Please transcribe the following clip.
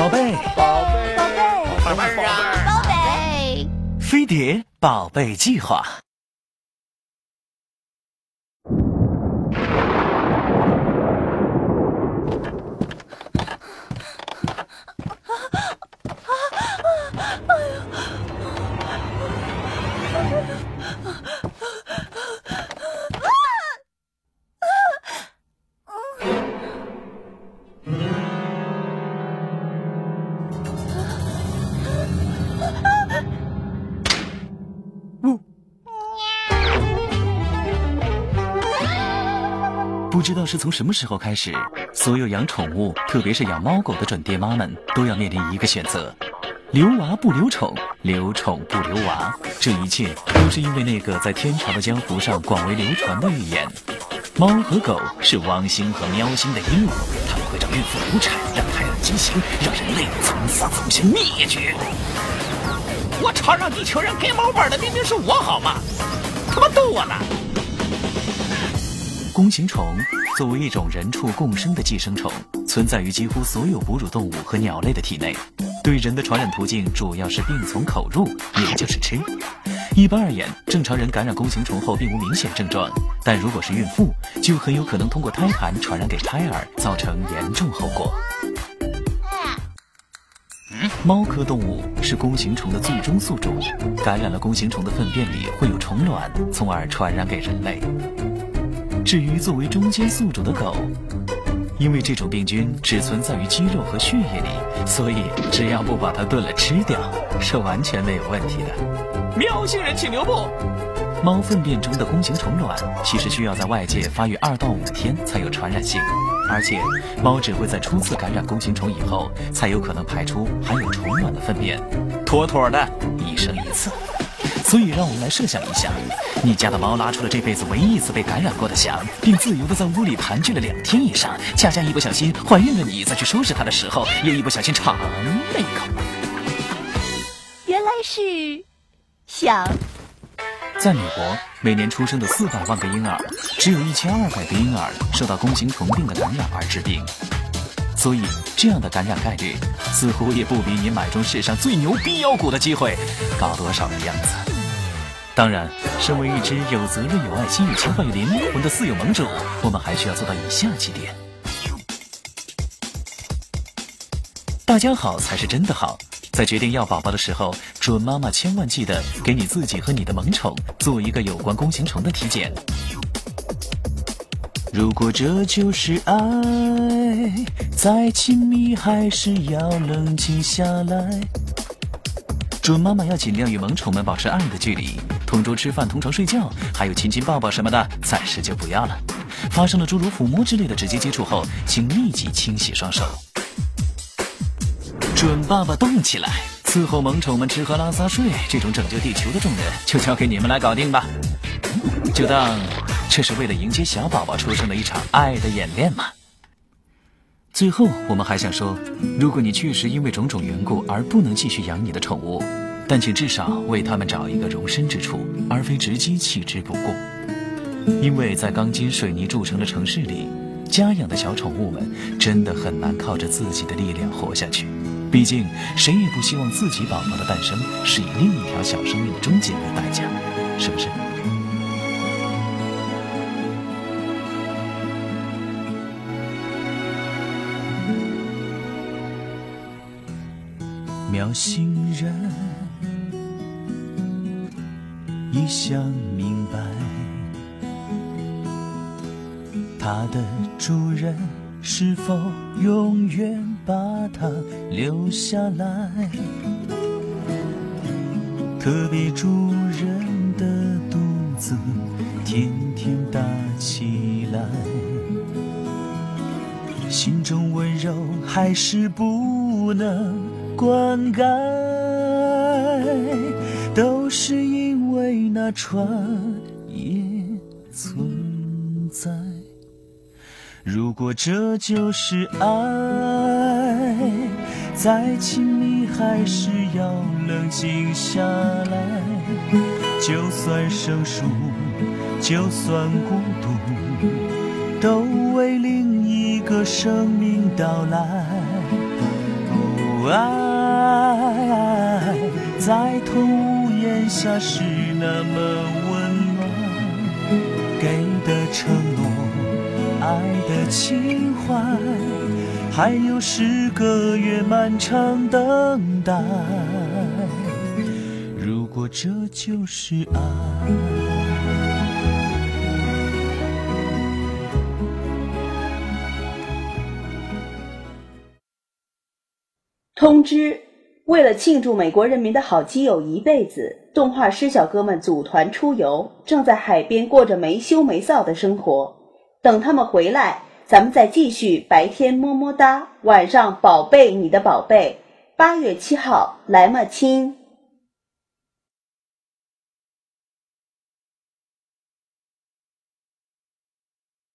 宝贝，宝贝，宝贝，宝贝啊，宝贝，飞碟宝贝计划。不知道是从什么时候开始，所有养宠物，特别是养猫狗的准爹妈们，都要面临一个选择：留娃不留宠，留宠不留娃。这一切都是因为那个在天朝的江湖上广为流传的预言：猫和狗是汪星和喵星的阴谋，它们会让孕妇流产，让胎儿畸形，让人类从此走向灭绝。我吵让地球人给猫本的明明是我，好吗？他妈逗我呢！弓形虫作为一种人畜共生的寄生虫，存在于几乎所有哺乳动物和鸟类的体内。对人的传染途径主要是病从口入，也就是吃。一般而言，正常人感染弓形虫后并无明显症状，但如果是孕妇，就很有可能通过胎盘传染给胎儿，造成严重后果。猫科动物是弓形虫的最终宿主，感染了弓形虫的粪便里会有虫卵，从而传染给人类。至于作为中间宿主的狗，因为这种病菌只存在于肌肉和血液里，所以只要不把它炖了吃掉，是完全没有问题的。喵星人请留步。猫粪便中的弓形虫卵其实需要在外界发育二到五天才有传染性，而且猫只会在初次感染弓形虫以后，才有可能排出含有虫卵的粪便，妥妥的一生一次。所以，让我们来设想一下，你家的猫拉出了这辈子唯一一次被感染过的翔，并自由的在屋里盘踞了两天以上，恰恰一不小心怀孕了，你再去收拾它的时候，又一不小心尝了一口。原来是翔。在美国，每年出生的四百万个婴儿，只有一千二百个婴儿受到弓形虫病的感染而致病。所以，这样的感染概率似乎也不比你买中世上最牛逼妖股的机会高多少的样子。当然，身为一只有责任、有爱心、有情怀、有灵魂的四有盟主，我们还需要做到以下几点。大家好才是真的好。在决定要宝宝的时候，准妈妈千万记得给你自己和你的萌宠做一个有关弓形虫的体检。如果这就是爱，再亲密还是要冷静下来。准妈妈要尽量与萌宠们保持爱的距离，同桌吃饭、同床睡觉，还有亲亲抱抱什么的，暂时就不要了。发生了诸如抚摸之类的直接接触后，请立即清洗双手。准爸爸动起来，伺候萌宠们吃喝拉撒睡，这种拯救地球的重任就交给你们来搞定吧。就当这是为了迎接小宝宝出生的一场爱的演练嘛。最后，我们还想说，如果你确实因为种种缘故而不能继续养你的宠物，但请至少为他们找一个容身之处，而非直接弃之不顾。因为在钢筋水泥铸成的城市里，家养的小宠物们真的很难靠着自己的力量活下去。毕竟，谁也不希望自己宝宝的诞生是以另一条小生命的终结为代价，是不是？喵星人一向明白，它的主人是否永远把它留下来？特别主人的肚子天天大起来，心中温柔还是不能灌溉，都是因为那船也存在。如果这就是爱，再亲密还是要冷静下来。就算生疏，就算孤独，都为另一个生命到来。爱在同屋檐下是那么温暖，给的承诺，爱的情怀，还有十个月漫长等待。如果这就是爱。通知：为了庆祝美国人民的好基友一辈子，动画师小哥们组团出游，正在海边过着没羞没臊的生活。等他们回来，咱们再继续白天么么哒，晚上宝贝你的宝贝。八月七号，来嘛亲！